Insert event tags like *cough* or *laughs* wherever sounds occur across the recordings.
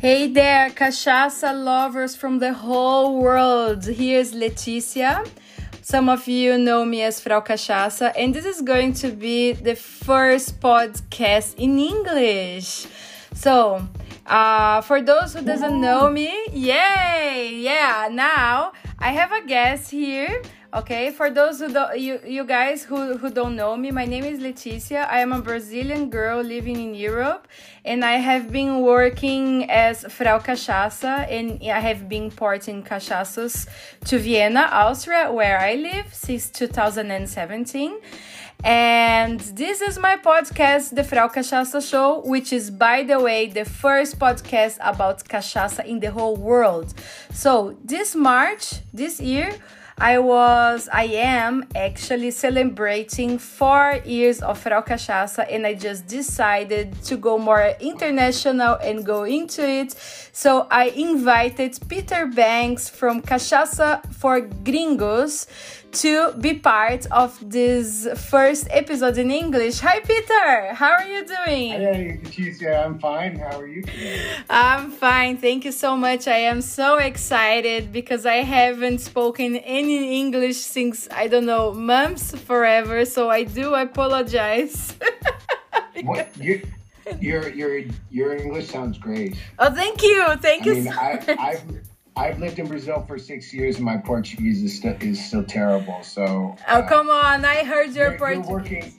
Hey there, cachaça lovers from the whole world. Here's Leticia. Some of you know me as Frau Cachaça, and this is going to be the first podcast in English. So, uh, for those who doesn't know me, yay! Yeah, now I have a guest here Okay, for those who don't, you, you guys who, who don't know me, my name is Leticia. I am a Brazilian girl living in Europe, and I have been working as Frau Cachaça, and I have been importing cachaças to Vienna, Austria, where I live since 2017. And this is my podcast, The Frau Cachaça Show, which is, by the way, the first podcast about cachaça in the whole world. So, this March, this year, I was, I am actually celebrating four years of Frau Cachaça and I just decided to go more international and go into it. So I invited Peter Banks from Cachaça for Gringos to be part of this first episode in English. Hi, Peter. How are you doing? Hey, Leticia. I'm fine. How are you? I'm fine. Thank you so much. I am so excited because I haven't spoken any English since I don't know months, forever. So I do apologize. *laughs* what you? Your your your English sounds great. Oh, thank you, thank I you. Mean, so I, much. I've I've lived in Brazil for six years, and my Portuguese is still is still terrible. So oh, come on! I heard your you're, Portuguese. You're working.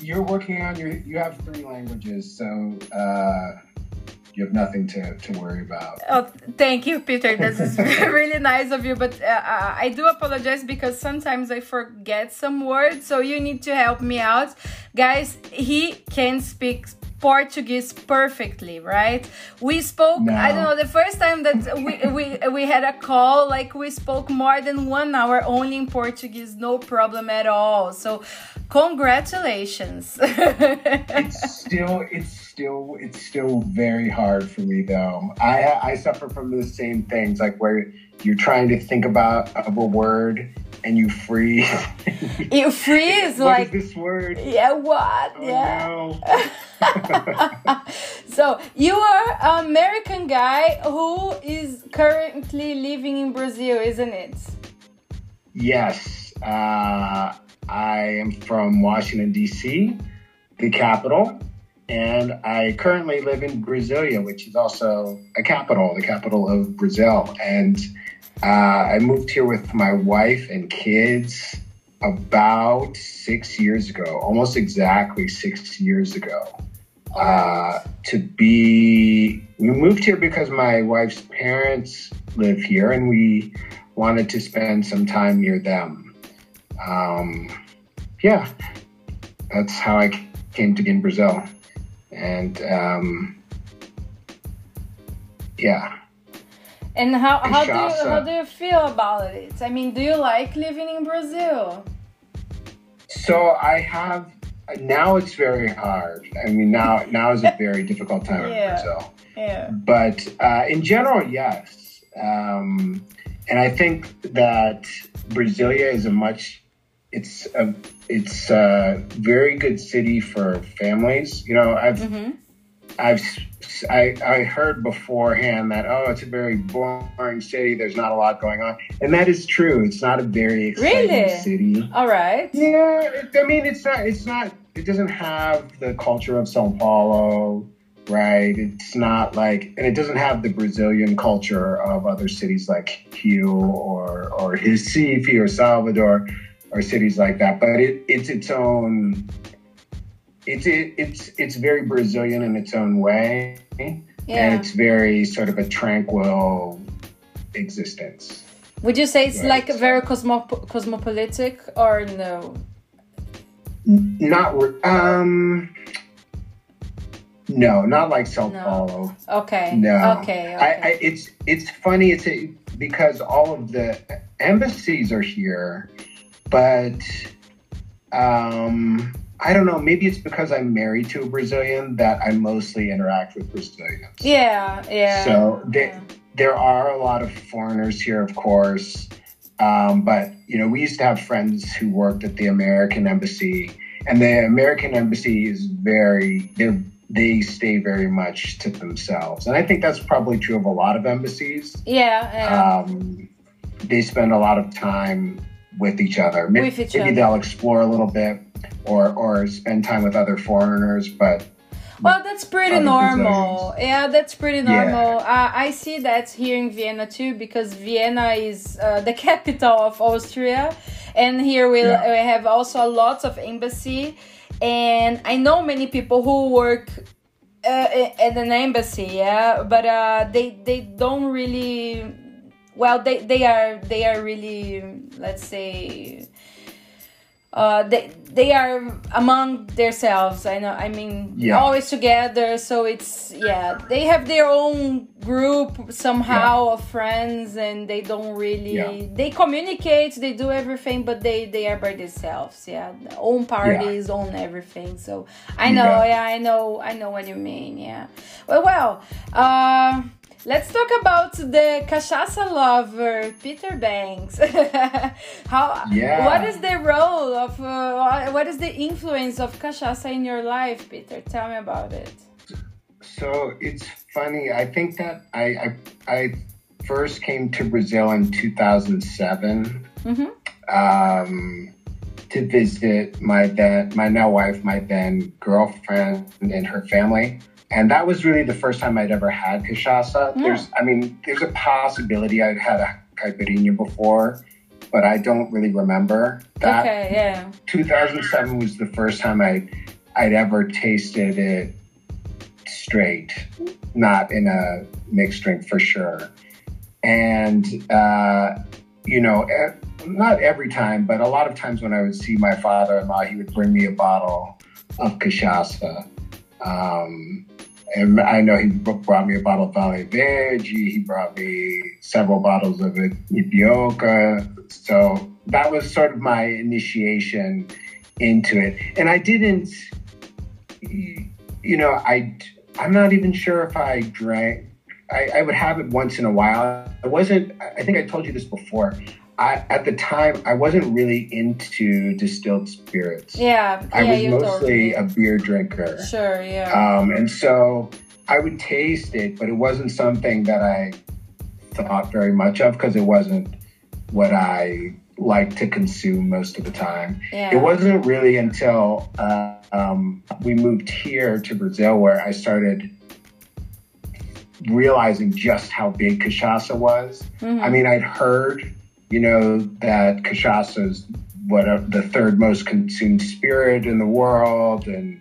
You're working on your. You have three languages, so uh, you have nothing to, to worry about. Oh, thank you, Peter. This is *laughs* *laughs* really nice of you. But uh, uh, I do apologize because sometimes I forget some words, so you need to help me out, guys. He can speak Portuguese perfectly, right? We spoke, No. I don't know, the first time that we, we, we had a call, like we spoke more than one hour only in Portuguese, no problem at all. So, congratulations. *laughs* It's still it's still it's still very hard for me though. I I suffer from the same things like where you're trying to think about of a word and you freeze. *laughs* you *laughs* freeze, What like, is this word? yeah, what? Oh, yeah. no. *laughs* so you are an American guy who is currently living in Brazil, isn't it? Yes, uh, I am from Washington D.C., the capital, and I currently live in Brasilia, which is also a capital, the capital of Brazil. And uh, I moved here with my wife and kids about six years ago, almost exactly six years ago. Uh, to be, we moved here because my wife's parents live here, and we wanted to spend some time near them. Um, yeah, that's how I came to be in Brazil. And um, yeah, And how, how do you how do you feel about it? I mean, do you like living in Brazil? so I have now it's very hard. I mean, now *laughs* now is a very difficult time Yeah. in Brazil. Yeah. but uh, in general, yes. Um, and I think that Brasilia is a much it's a it's a very good city for families. You know, I've hmm I've I, I heard beforehand that oh, it's a very boring city. There's not a lot going on, and that is true. It's not a very exciting Really? city. All right. Yeah, I mean, it's not. It's not. It doesn't have the culture of Sao Paulo, right? It's not like, and it doesn't have the Brazilian culture of other cities like Rio or or Recife or Salvador or cities like that. But it, it's its own. It's it, it's it's very Brazilian in its own way, and Yeah. it's very sort of a tranquil existence. Would you say it's Right. like very cosmop- cosmopolitic or no? Not um. No, not like Sao No. Paulo. Okay. No. Okay. I. I, it's it's funny. It's a, because all of the embassies are here, but um, I don't know. Maybe it's because I'm married to a Brazilian that I mostly interact with Brazilians. yeah. Yeah. So they, yeah. there are a lot of foreigners here, of course. Um, but you know, we used to have friends who worked at the American embassy, and the American embassy is very they're they stay very much to themselves. And I think that's probably true of a lot of embassies. Yeah. yeah. Um, they spend a lot of time with each other. Maybe, with each maybe other. they'll explore a little bit or or spend time with other foreigners, but well, that's pretty normal. Yeah, that's pretty normal. Yeah. Uh, I see that here in Vienna too, because Vienna is uh, the capital of Austria, and here we, yeah. we have also lots of embassy, and I know many people who work uh, at an embassy. Yeah, but uh, they they don't really. Well, they they are they are really let's say uh, they they are among themselves. I know. I mean, yeah. always together. So it's yeah. They have their own group somehow yeah. of friends, and they don't really. Yeah. They communicate. They do everything, but they they are by themselves. Yeah, own parties, own everything. So I know. Yeah, I know. I know what you mean. Yeah. Well, well. Uh, Let's talk about the cachaça lover, Peter Banks. *laughs* How? Yeah. What is the role of? Uh, what is the influence of cachaça in your life, Peter? Tell me about it. So it's funny. I think that I I, I first came to Brazil in 2007 mm-hmm. um, to visit my then my now wife, my then girlfriend, and her family and that was really the first time I'd ever had cachaça. Yeah. There's, I mean, there's a possibility I'd had a caipirinha before, but I don't really remember that. Okay, yeah. 2007 was the first time I I'd ever tasted it straight, not in a mixed drink for sure. And uh, you know, not every time, but a lot of times when I would see my father-in-law, he would bring me a bottle of cachaça. Um, and I know he brought me a bottle of Vale Verde. He brought me several bottles of it, Ypióca. So that was sort of my initiation into it. And I didn't, you know, I, I'm not even sure if I drank. I, I would have it once in a while. I wasn't, I think I told you this before. I, at the time, I wasn't really into distilled spirits. Yeah, I yeah, was mostly a beer drinker. Sure, yeah. Um, and so I would taste it, but it wasn't something that I thought very much of because it wasn't what I like to consume most of the time. Yeah. It wasn't really until uh, um, we moved here to Brazil where I started realizing just how big cachaça was. Mm-hmm. I mean, I'd heard you know that cachaça is what the third most consumed spirit in the world, and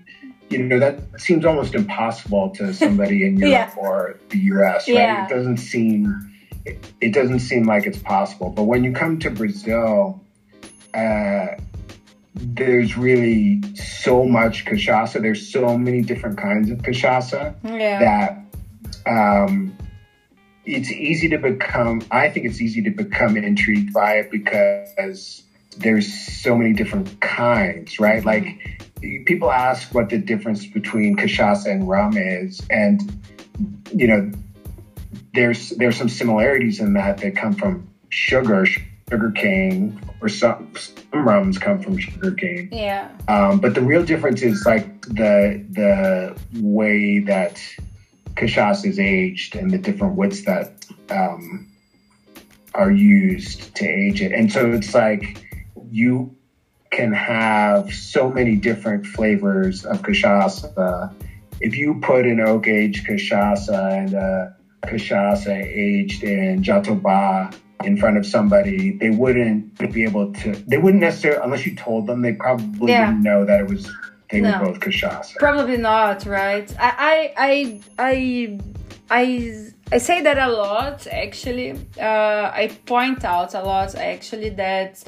you know that seems almost impossible to *laughs* somebody in Europe yeah. or the U.S. Right? Yeah. It doesn't seem it, it, doesn't seem like it's possible. But when you come to Brazil, uh, there's really so much cachaça. There's so many different kinds of cachaça yeah. that um, it's easy to become i think it's easy to become intrigued by it because there's so many different kinds right? Like people ask what the difference between cachaça and rum is and you know there's there's some similarities in that that come from sugar sugar cane or some, some rums come from sugar cane. Yeah. Um, but the real difference is like the the way that cachaça is aged and the different woods that um, are used to age it. And so it's like you can have so many different flavors of cachaça. If you put an oak aged cachaça and a cachaça aged in jatobá in front of somebody, they wouldn't be able to, they wouldn't necessarily, unless you told them, they probably yeah. wouldn't know that it was they no. were both. Probably not, right? I, I, I, I, I say that a lot. Actually, uh, I point out a lot. Actually, that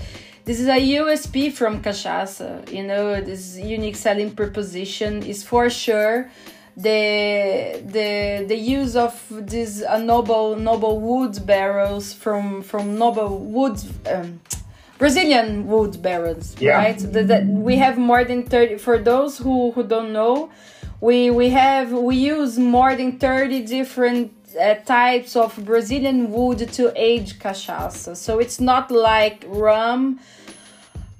this is a USP from cachaça. You know, this unique selling proposition is for sure the the the use of these uh, noble noble wood barrels from from noble wood. Um, Brazilian wood barrels, yeah. right? That we have more than 30 for those who, who don't know, we we have we use more than 30 different uh, types of Brazilian wood to age cachaça. So it's not like rum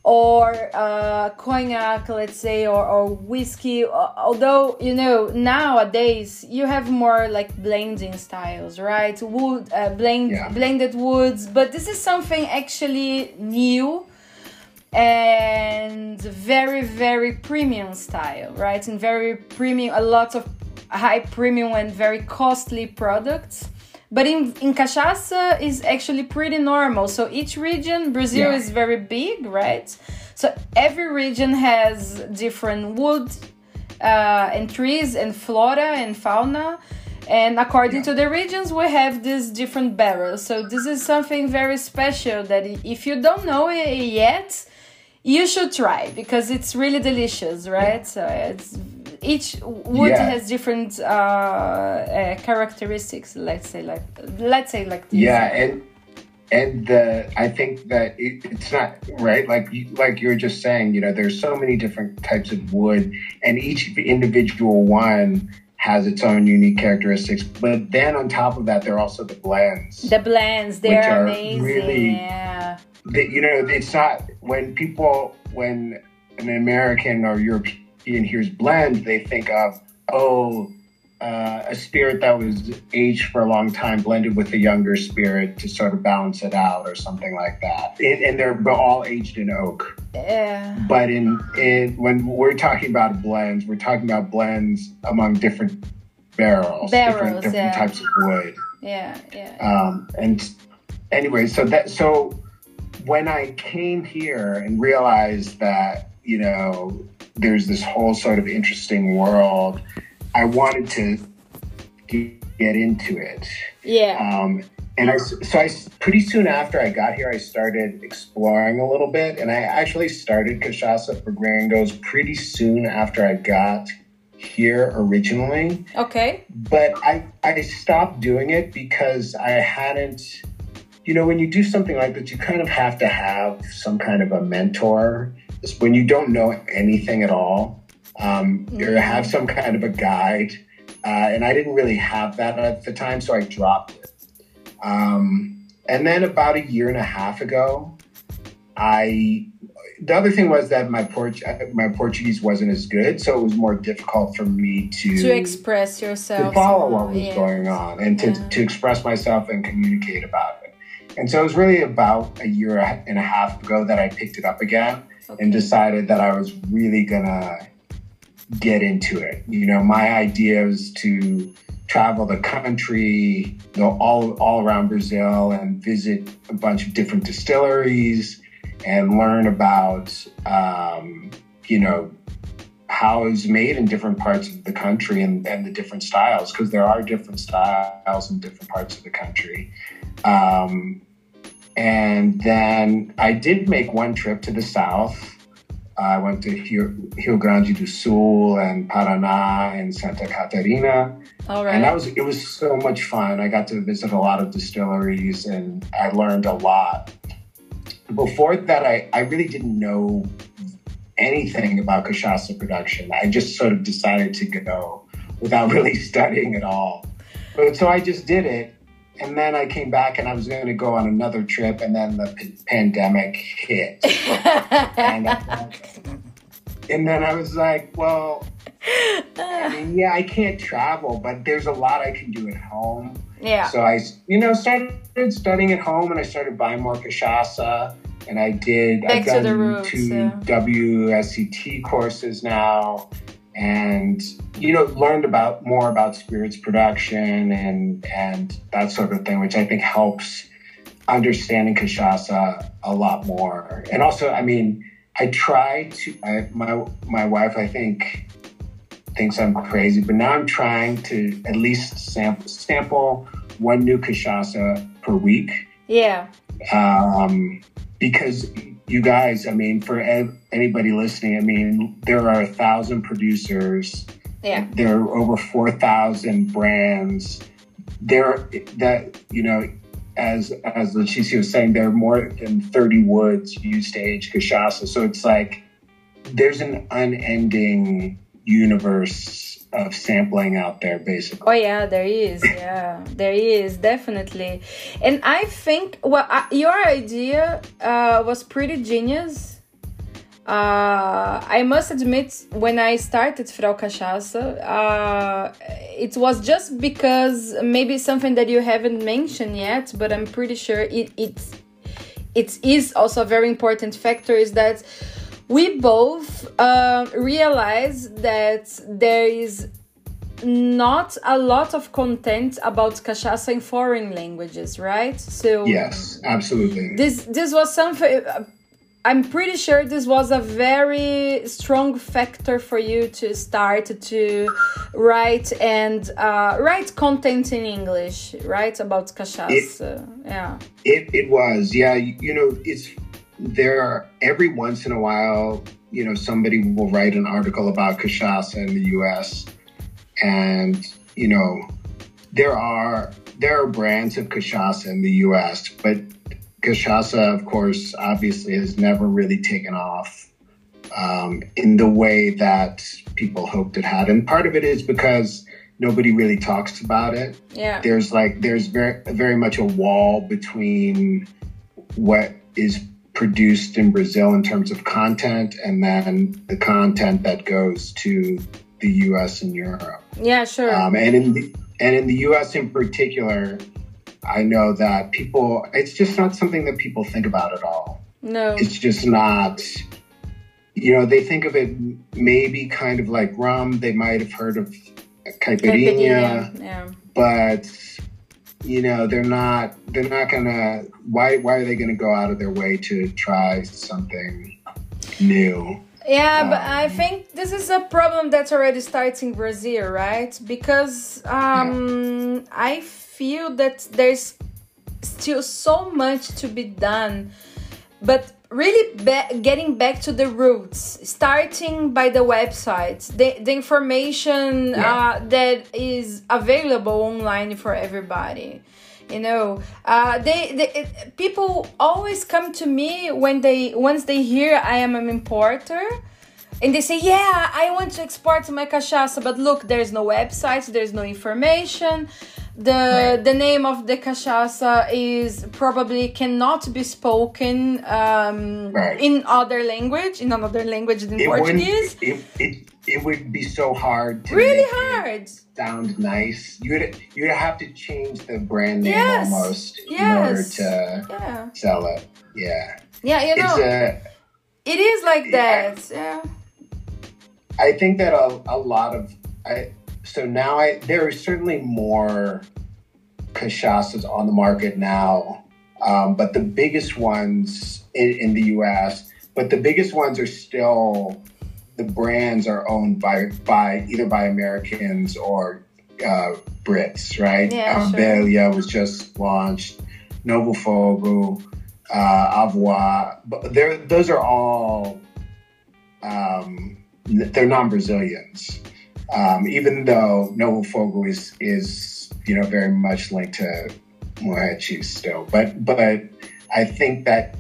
or uh, cognac, let's say, or, or whiskey. Although, you know, nowadays you have more like blending styles, right? Wood, uh, blend, yeah. blended woods, but this is something actually new and very, very premium style, right? And very premium, a lot of high premium and very costly products. But in, in cachaça is actually pretty normal. So each region, Brazil yeah. is very big, right? So every region has different wood uh, and trees and flora and fauna. And according yeah. to the regions, we have these different barrels. So this is something very special that if you don't know it yet, you should try because it's really delicious, right? Yeah. So it's each wood yeah. has different uh, uh, characteristics. Let's say like let's say like yeah, and and the I think that it, it's not right. Like like you were just saying, you know, there's so many different types of wood, and each individual one has its own unique characteristics. But then on top of that, there are also the blends. The blends, they're amazing. Really, yeah. They, you know, it's not when people when an American or European hears blend, they think of, oh, uh, a spirit that was aged for a long time blended with a younger spirit to sort of balance it out or something like that. And, and they're all aged in oak. Yeah. But in, in when we're talking about blends, we're talking about blends among different barrels, barrels different, different yeah. types of wood. Yeah, yeah. Um, and anyway, so that so when I came here and realized that you know there's this whole sort of interesting world. I wanted to get into it. Yeah. Um, and I, so I, pretty soon after I got here, I started exploring a little bit, and I actually started Cachaça for Gringos pretty soon after I got here originally. Okay. But I, I stopped doing it because I hadn't, you know, when you do something like that, you kind of have to have some kind of a mentor is when you don't know anything at all, um, mm-hmm. or have some kind of a guide. Uh, and I didn't really have that at the time, so I dropped it. Um, and then about a year and a half ago, I the other thing was that my Port- my Portuguese wasn't as good, so it was more difficult for me to to express yourself, to follow what was going on, and to, yeah. to express myself and communicate about it. And so it was really about a year and a half ago that I picked it up again okay. and decided that I was really gonna get into it. You know, my idea was to travel the country, you know, all all around Brazil and visit a bunch of different distilleries and learn about, um, you know, how it's made in different parts of the country and, and the different styles, because there are different styles in different parts of the country. Um, and then I did make one trip to the south. I went to Rio Grande do Sul and Paraná and Santa Catarina. All right. And that was it was so much fun. I got to visit a lot of distilleries and I learned a lot. Before that, I, I really didn't know anything about cachaça production. I just sort of decided to go without *laughs* really studying at all. But so I just did it and then I came back and I was going to go on another trip, and then the p- pandemic hit. *laughs* and, uh, and then I was like, well, I mean, yeah, I can't travel, but there's a lot I can do at home. Yeah. So I, you know, started studying at home, and I started buying more cachaça, and I did. Back I've done to the roots, two yeah. WSET courses now and you know learned about more about spirits production and and that sort of thing which i think helps understanding cachaça a lot more. And also i mean i try to I, my my wife i think thinks i'm crazy but now i'm trying to at least sample sample one new cachaça per week. Yeah. Um because you guys, I mean, for anybody listening, I mean, there are a thousand producers. Yeah. There are over 4,000 brands. There, that, you know, as as Leticia was saying, there are more than 30 woods used to age cachaça. So it's like there's an unending universe of sampling out there basically. Oh yeah there is yeah there is definitely. And i think well your idea uh, was pretty genius. Uh, I must admit, when I started Frau Cachaça, uh, it was just because maybe something that you haven't mentioned yet, but I'm pretty sure it it it is also a very important factor is that we both uh, realize that there is not a lot of content about cachaça in foreign languages, right? So yes, absolutely. This this was something. I'm pretty sure this was a very strong factor for you to start to write and uh, write content in English, right? About cachaça. yeah. It, it was, yeah. You know, it's there are every once in a while, you know, somebody will write an article about cachaça in the US and, you know, there are there are brands of cachaça in the US, but cachaça, of course, obviously has never really taken off um, in the way that people hoped it had. And part of it is because nobody really talks about it. Yeah. There's like there's very very much a wall between what is produced in Brazil in terms of content and then the content that goes to the US and Europe. Yeah, sure. Um, and in the and in the US in particular, I know that people it's just not something that people think about at all. No. It's just not you know, they think of it maybe kind of like rum. They might have heard of caipirinha, yeah. but you know they're not they're not gonna why why are they gonna go out of their way to try something new yeah um, but i think this is a problem that's already starting in brazil right because um yeah. i feel that there's still so much to be done but really be- getting back to the roots starting by the websites the, the information yeah. uh, that is available online for everybody you know uh, they, they it, people always come to me when they once they hear i am an importer and they say yeah i want to export my cachaça but look there's no website there's no information the right. the name of the cachaça is probably cannot be spoken um, right. in other language in another language than it Portuguese. It, it, it would be so hard to really hard sound nice. You would you would have to change the brand name yes. almost yes. in order to yeah. sell it. Yeah. Yeah, you know. A, it is like that. Yeah. I think that a, a lot of I so now I there are certainly more cachaças on the market now, um, but the biggest ones in, in, the U.S. But the biggest ones are still the brands are owned by by either by Americans or uh, Brits, right? Yeah, um, was just launched, Novo Fogo, uh, but those are all um, they're non-Brazilians um, even though Novo Fogo is is you know very much linked to Moët still, but but I think that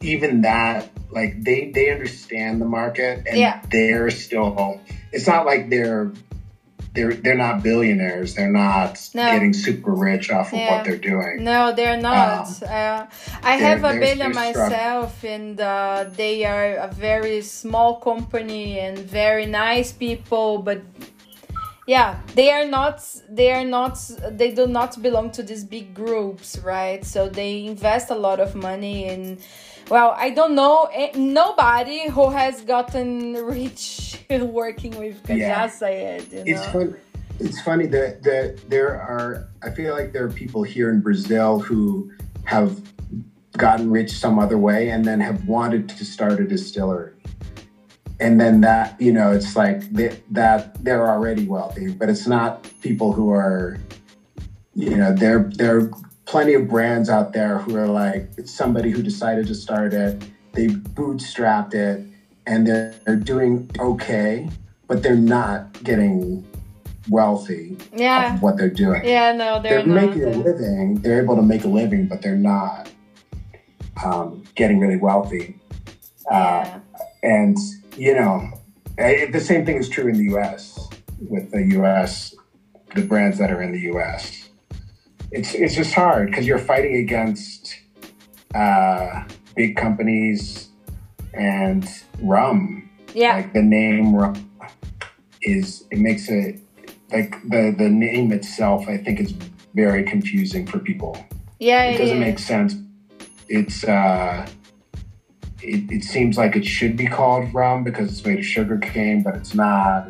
even that like they they understand the market and yeah. they're still it's not like they're they're they're not billionaires. They're not no. getting super rich off of yeah. what they're doing. No, they're not. Um, uh, I have a Abelha myself, and uh, they are a very small company and very nice people, but yeah they are not they are not they do not belong to these big groups right so they invest a lot of money in well i don't know eh, nobody who has gotten rich *laughs* working with cachaça yeah. yet you know? it's fun it's funny that that there are i feel like there are people here in brazil who have gotten rich some other way and then have wanted to start a distillery and then that you know it's like they, that they're already wealthy but it's not people who are you know they're there are plenty of brands out there who are like it's somebody who decided to start it they bootstrapped it and they're, they're doing okay but they're not getting wealthy yeah what they're doing yeah no they're, they're making a living they're able to make a living but they're not um, getting really wealthy uh, yeah. and you know, the same thing is true in the U.S. with the U.S. the brands that are in the U.S. It's it's just hard because you're fighting against uh, big companies and rum. Yeah. Like the name rum is it makes it like the the name itself. I think is very confusing for people. Yeah, it doesn't yeah. make sense. It's uh, it, it seems like it should be called rum because it's made of sugar cane, but it's not.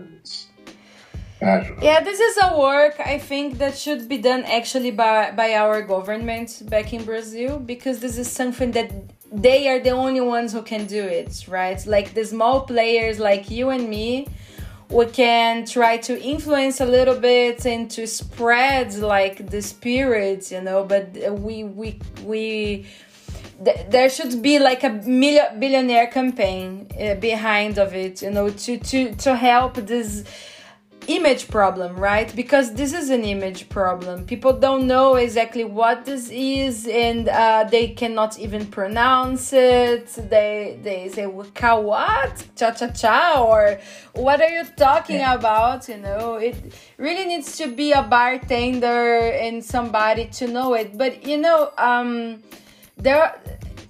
Yeah, this is a work I think that should be done actually by by our government back in Brazil because this is something that they are the only ones who can do it, right? Like the small players like you and me, we can try to influence a little bit and to spread like the spirit, you know, but we we we there should be like a million billionaire campaign uh, behind of it you know to to to help this image problem right? Because this is an image problem. People don't know exactly what this is and uh, they cannot even pronounce it. They they say "Ka what? Cha cha cha or what are you talking Yeah. about? You know it really needs to be a bartender and somebody to know it. But you know um there are,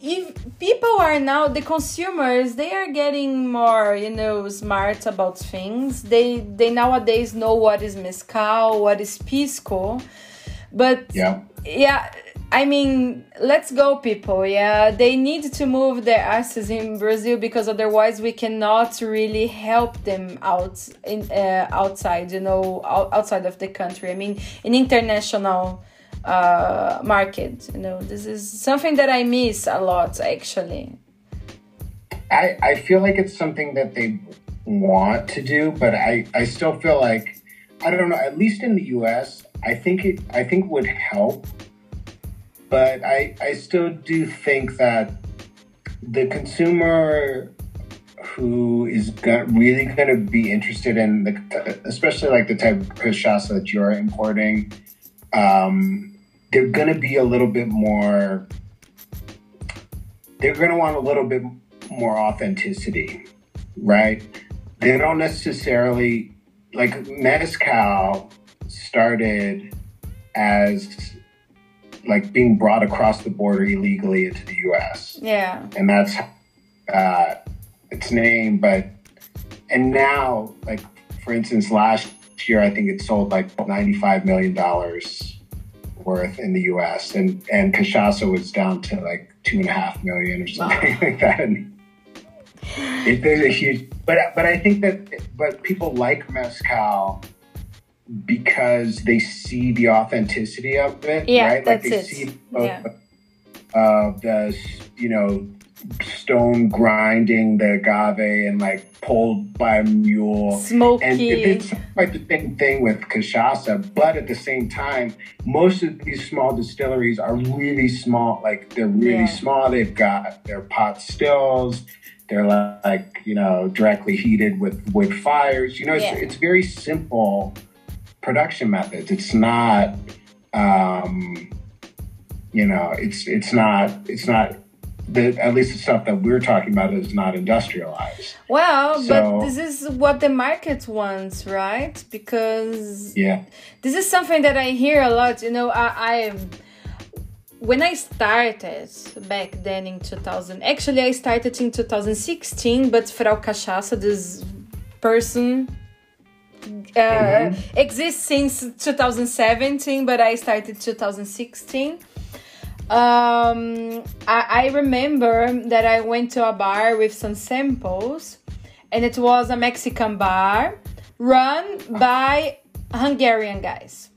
if people are now the consumers they are getting more you know smart about things. They they nowadays know what is mezcal what is pisco. But Yeah. yeah i mean let's go people. Yeah they need to move their asses in brazil because otherwise we cannot really help them out in uh, outside you know outside of the country. I mean in international uh, market you know this is something that i miss a lot actually I, I feel like it's something that they want to do, but I, I still feel like I don't know, at least in the US, I think it I think would help. But I I still do think that the consumer who is really going to be interested in the especially like the type of cachaça that you're importing um, they're going to be a little bit more they're going to want a little bit more authenticity, right? They don't necessarily like mezcal started as like being brought across the border illegally into the U.S. yeah and that's uh, its name. But and now, like for instance, last year I think it sold like ninety-five million dollars worth in the U.S. and and cachaça was down to like two and a half million or something like that. And it, there's a huge, but but I think that but people like mezcal because they see the authenticity of it, Yeah, right? Like that's they it. see Yeah. uh, the you know stone grinding the agave and like pulled by a mule. And smoky it's like the same thing with cachaça, but at the same time, most of these small distilleries are really small. Like they're really Yeah. small. They've got their pot stills. They're like you know directly heated with wood fires. You know, it's, Yeah. it's very simple production methods. It's not, um, you know, it's it's not it's not. The, at least the stuff that we're talking about is not industrialized. well So- but this is what the market wants right because Yeah. this is something that I hear a lot. You know, I, I when I started back then in 2000, actually I started in 2016, but Frau Cachaça, this person, uh, exists since 2017, but I started 2016. Um, I, I remember that I went to a bar with some samples, and it was a Mexican bar run by Hungarian guys.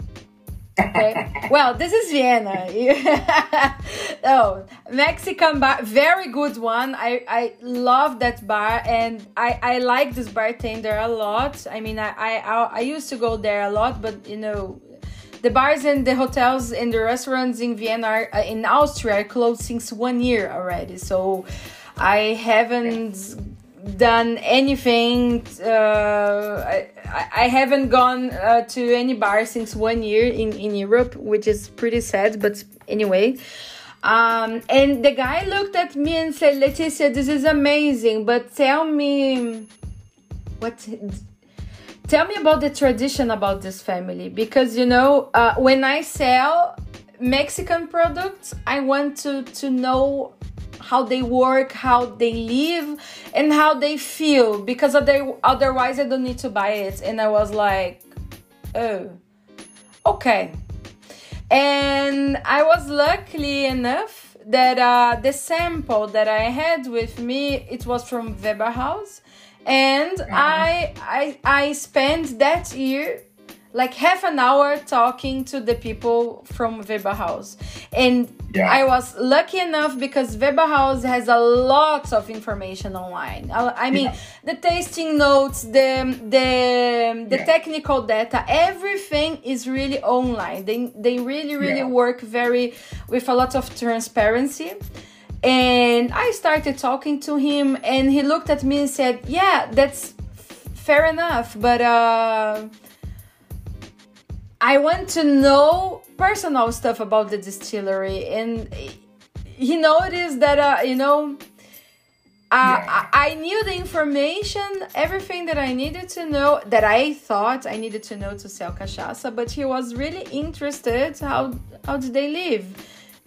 Okay. *laughs* well, this is Vienna. *laughs* oh, Mexican bar, very good one. I, I love that bar, and I, I like this bartender a lot. I mean, I, I I used to go there a lot, but you know, the bars and the hotels and the restaurants in Vienna, are, uh, in Austria, are closed since one year already. So I haven't done anything. Uh, I, I haven't gone uh, to any bar since one year in, in Europe, which is pretty sad. But anyway. Um, and the guy looked at me and said, Leticia, this is amazing, but tell me what tell me about the tradition about this family because you know uh, when i sell mexican products i want to to know how they work, how they live, and how they feel. Because otherwise, I don't need to buy it. And I was like, oh, okay. And I was lucky enough that uh, the sample that I had with me it was from Weber Haus, and. I I I spent that year like half an hour talking to the people from Weber Haus. And yeah. I was lucky enough because Weber Haus has a lot of information online. I mean, yeah. the tasting notes, the the the yeah. technical data, everything is really online. They they really really work very with a lot of transparency. And I started talking to him and he looked at me and said, "Yeah, that's fair enough, but uh I want to know personal stuff about the distillery, and he noticed that uh, you know. Uh, yeah. I, I knew the information, everything that I needed to know, that I thought I needed to know to sell cachaça, but he was really interested how how did they live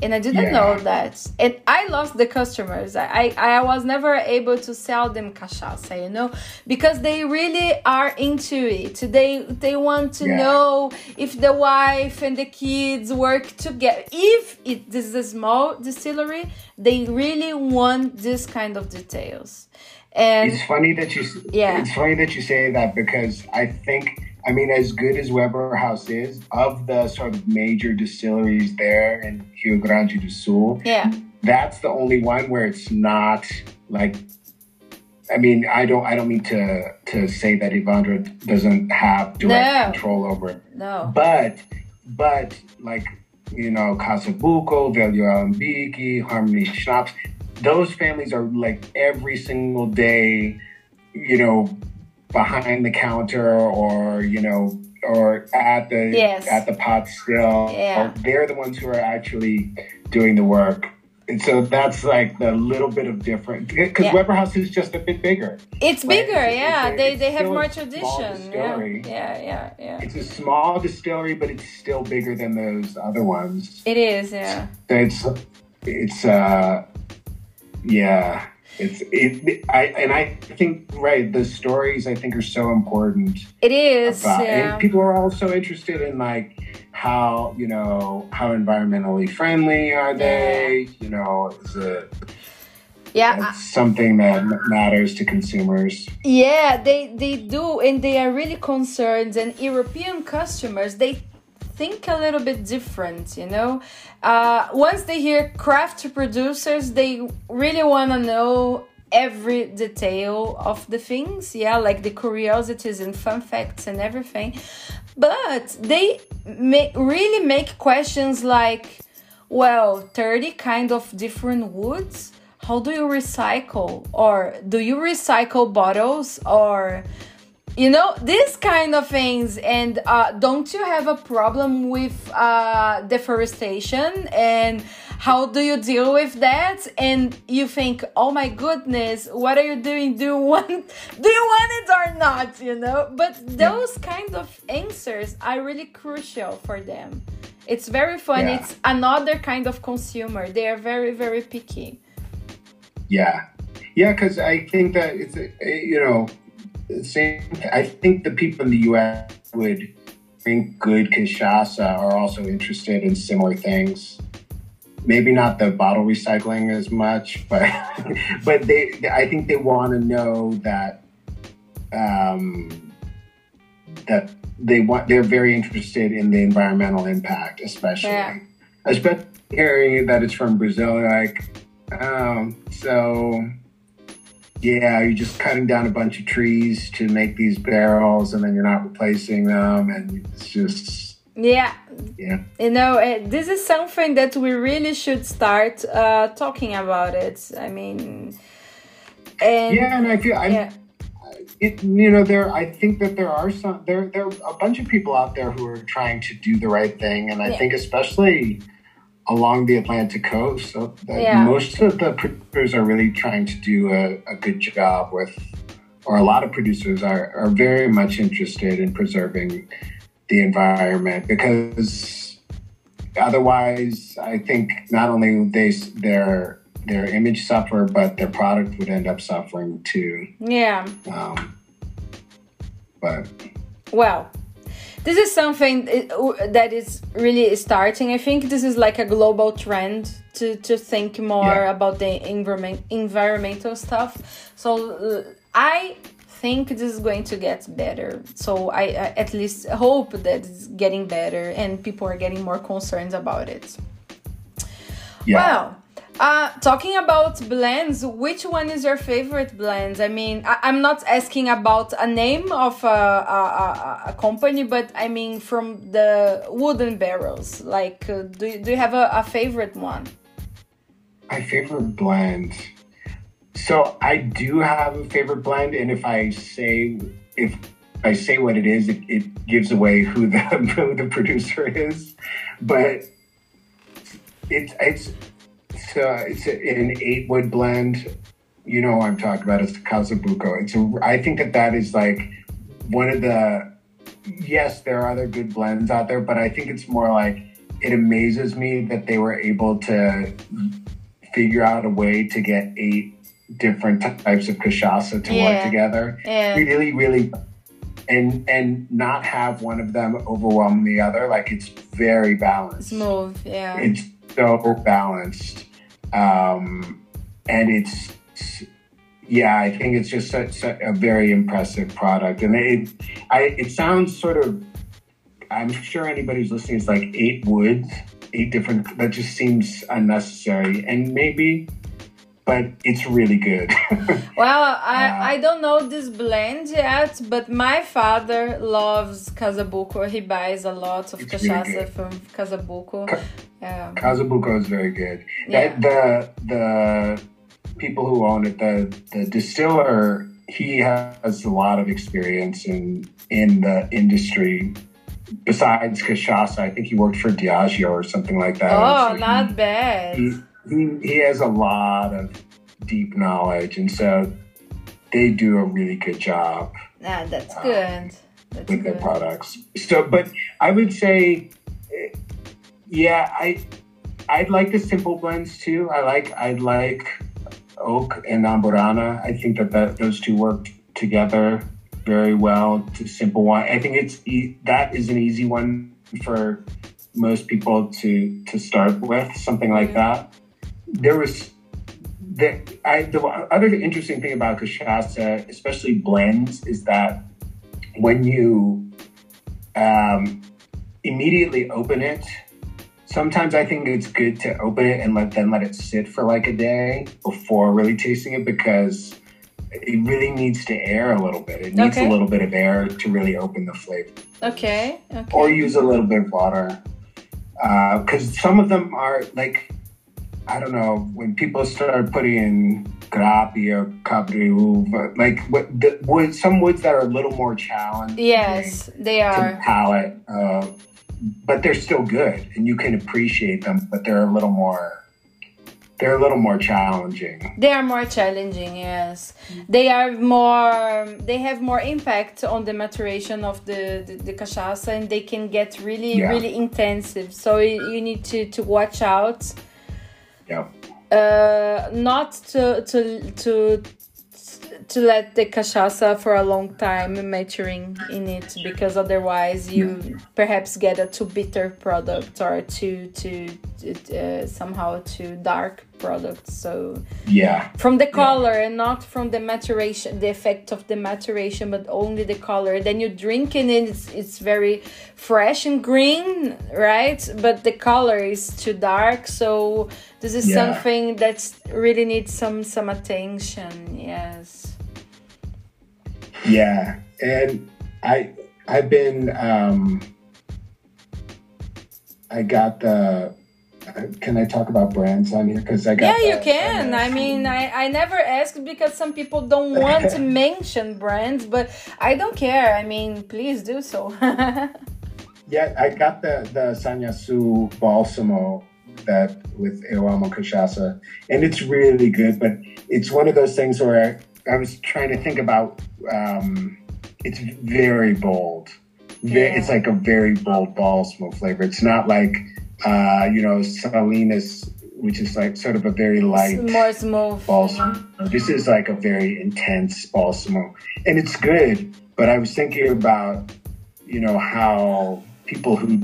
and I didn't yeah. know that. And I lost the customers. I, I, I was never able to sell them cachaça, you know, because they really are into it. They they want to yeah. know if the wife and the kids work together. If it this is a small distillery, they really want this kind of details. And it's funny that you yeah. It's funny that you say that because I think I mean, as good as Weber Haus is, of the sort of major distilleries there in Rio Grande do Sul, yeah, that's the only one where it's not like. I mean, I don't. I don't mean to to say that Evandro doesn't have direct no. control over it. No, but but like you know, Casa Bucco, Velho Alambique, Harmonie Schnaps, those families are like every single day, you know, behind the counter or you know or at the yes. at the pot still yeah. they're the ones who are actually doing the work and so that's like the little bit of different because yeah. Weber Haus is just a bit bigger. It's right? bigger, it's, yeah. It's they they have more tradition. Yeah. yeah, yeah, yeah. It's a small distillery, but it's still bigger than those other ones. It is, yeah. It's it's uh yeah it's it, I and I think right the stories I think are so important. It is, about, yeah. And people are also interested in like how you know how environmentally friendly are they? Yeah. You know, is it yeah something that matters to consumers yeah they they do and they are really concerned and european customers they think a little bit different, you know. Uh, once they hear craft producers, they really want to know every detail of the things, yeah, like the curiosities and fun facts and everything. But they really make questions like, well, 30 kind of different woods. How do you recycle? Or do you recycle bottles? Or you know these kind of things and uh, don't you have a problem with uh, deforestation? And how do you deal with that? And you think oh my goodness what are you doing? Do you want do you want it or not? You know? But those kind of answers are really crucial for them. It's very fun. Yeah. it's another kind of consumer. They are very very picky. Yeah. Yeah because i think that it's you know same. I think the people in the U.S. would think good cachaça are also interested in similar things. Maybe not the bottle recycling as much, *laughs* but but they. I think they want to know that um, that they want. They're very interested in the environmental impact, especially. Yeah. Especially hearing that it's from Brazil, like um, so yeah, you're just cutting down a bunch of trees to make these barrels, and then you're not replacing them, and it's just yeah, yeah. You know, uh, this is something that we really should start uh, talking about. It. I mean, and yeah, and I feel I. Yeah. It, you know, there. I think that there are some. There, there are a bunch of people out there who are trying to do the right thing, and I yeah. think especially along the Atlantic coast. So yeah. most of the producers are really trying to do a, a, good job with, or a lot of producers are, are very much interested in preserving the environment because otherwise, I think not only they they're their image suffer, but their product would end up suffering too. Yeah. Um, but well, this is something that is really starting. I think this is like a global trend to, to think more yeah. about the environment, environmental stuff. So uh, I think this is going to get better. So I, I at least hope that it's getting better and people are getting more concerned about it. Yeah. Well, uh, talking about blends, which one is your favorite blend? I mean, I, am not asking about a name of a, a, a, company, but I mean from the wooden barrels. Like, uh, do, do you have a, a favorite one? My favorite blend. So I do have a favorite blend, and if I say if I say what it is, it, it gives away who the *laughs* who the producer is. But it's it's it's, uh, it's an eight wood blend. You know what I'm talking about. It's the Casa Bucco. It's a, I think that that is like one of the, yes, there are other good blends out there, but I think it's more like, it amazes me that they were able to figure out a way to get eight different types of cachaça to yeah. work together. Yeah. Really, really and and not have one of them overwhelm the other. Like it's very balanced. Smooth, yeah. It's so balanced. Um, and it's, yeah, I think it's just such a very impressive product. And it, I, it sounds sort of, I'm sure anybody who's listening is like eight woods, eight different, that just seems unnecessary. And maybe, but it's really good. *laughs* well, I, uh, I don't know this blend yet, but my father loves Casa Bucco. He buys a lot of cachaça really from Casa Bucco. Ca- um, Casa Bucco is very good. Yeah. The, the people who own it, the the distiller, he has a lot of experience in in the industry. Besides cachaça, I think he worked for Diageo or something like that. Oh, so not he, bad. He, he, he has a lot of deep knowledge, and so they do a really good job. Ah, that's um, good. That's with good. their products. So, but I would say yeah, I I like the simple blends too. I like I like oak and amburana. I think that, that those two work together very well to simple wine. I think it's that is an easy one for most people to to start with something like that. There was the I the other interesting thing about cachaça, especially blends, is that when you um, immediately open it sometimes I think it's good to open it and let then let it sit for like a day before really tasting it because it really needs to air a little bit. It needs okay. a little bit of air to really open the flavor. Okay. okay. Or use a little bit of water because uh, some of them are like I don't know when people start putting in grápia or like what the wood, some woods that are a little more challenging. Yes, they are. palate. Uh, but they're still good and you can appreciate them, but they're a little more they're a little more challenging. They are more challenging, yes. They are more they have more impact on the maturation of the the, the cachaça and they can get really yeah. really intensive. So you need to to watch out. Uh, not to to to to let the cachaça for a long time maturing in it because otherwise you perhaps get a too bitter product or too too uh, somehow too dark product so yeah from the color yeah. and not from the maturation the effect of the maturation but only the color then you drink it and it's, it's very fresh and green right but the color is too dark so this is yeah. something that really needs some some attention yes yeah, and I I've been um, I got the. Can I talk about brands on here? Because I got. Yeah, you can. I mean, I, I never asked because some people don't want to *laughs* mention brands, but I don't care. I mean, please do so. *laughs* yeah, I got the the Sanhaçu Balsamo that with Eu Amo Cachaça, and it's really good. But it's one of those things where I, I was trying to think about um, it's very bold. Yeah. It's like a very bold balsamo flavor. It's not like uh, you know Salinas which is like sort of a very light, more smooth. Balsamo. This is like a very intense balsamo, and it's good. But I was thinking about, you know, how people who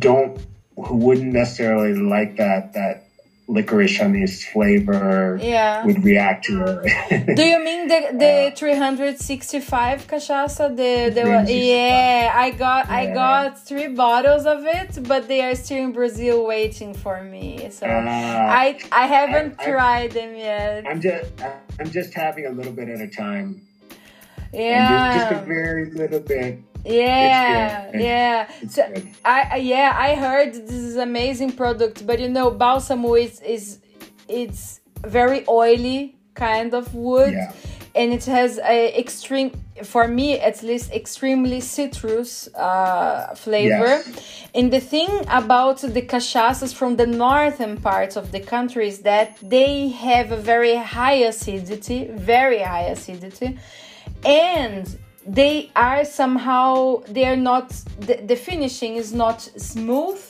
don't, who wouldn't necessarily like that that licorice on this flavor yeah. would react to it. *laughs* Do you *laughs* mean the the uh, 365 cachaça? The the yeah, I got yeah. I got three bottles of it, but they are still in Brazil waiting for me. So uh, I I haven't I, tried them yet. I'm just I'm just having a little bit at a time. Yeah, just, just a very little bit yeah yeah *laughs* so I, yeah i heard this is amazing product but you know balsamo is is it's very oily kind of wood yeah. and it has a extreme for me at least extremely citrus uh, flavor yes. and the thing about the cachaças from the northern parts of the country is that they have a very high acidity very high acidity and they are somehow they're not the, the finishing is not smooth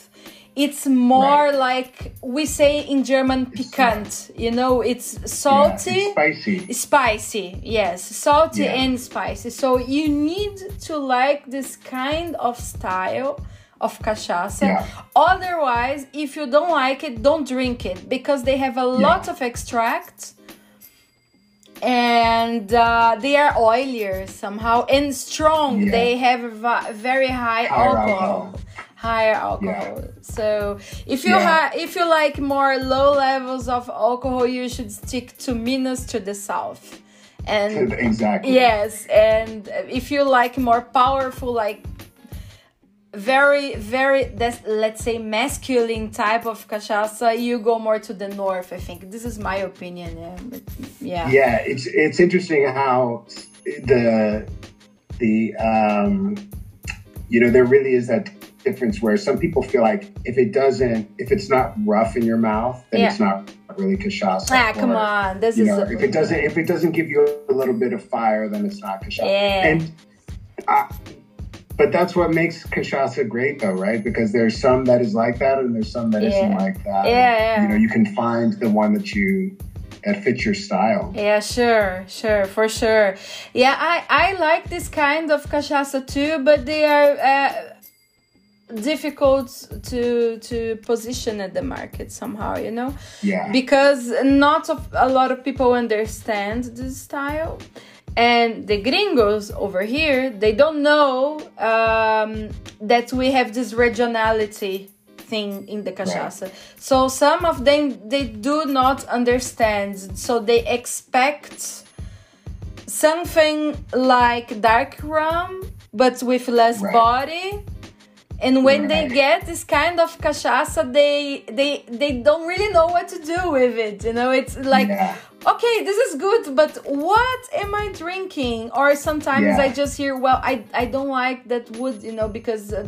it's more right. like we say in German piquant. You know, it's salty, yeah, it's spicy. Spicy, yes, salty yeah. and spicy. So you need to like this kind of style of cachaça. Yeah. Otherwise, if you don't like it, don't drink it because they have a lot of extract and uh, they are oilier somehow and strong. Yeah. They have very high alcohol. alcohol. Higher alcohol. Yeah. So if you Yeah. ha- if you like more low levels of alcohol, you should stick to Minas to the south. And Exactly. yes, and if you like more powerful, like very very that's let's say masculine type of cachaça you go more to the north i think this is my opinion yeah but, yeah Yeah, it's it's interesting how the the um you know there really is that difference where some people feel like if it doesn't if it's not rough in your mouth then Yeah. it's not really cachaça. ah come on this is know, if it doesn't if it doesn't give you a little bit of fire, then it's not cachaça. Yeah. And I, but that's what makes cachaça great, though, right? Because there's some that is like that, and there's some that Yeah. not like that. Yeah, yeah. You know, you can find the one that you that fits your style. Yeah, sure, sure, for sure. Yeah, I I like this kind of cachaça too, but they are uh, difficult to to position at the market somehow, you know, Yeah. because not of a lot of people understand this style. And the gringos over here, they don't know um, that we have this regionality thing in the cachaça. So some of them they do not understand. So they expect something like dark rum, but with less Right. body. And when they get this kind of cachaça, they they they don't really know what to do with it. You know, it's like Yeah. okay, this is good, but what am I drinking? Or sometimes Yeah. I just hear, well, I I don't like that wood, you know, because uh,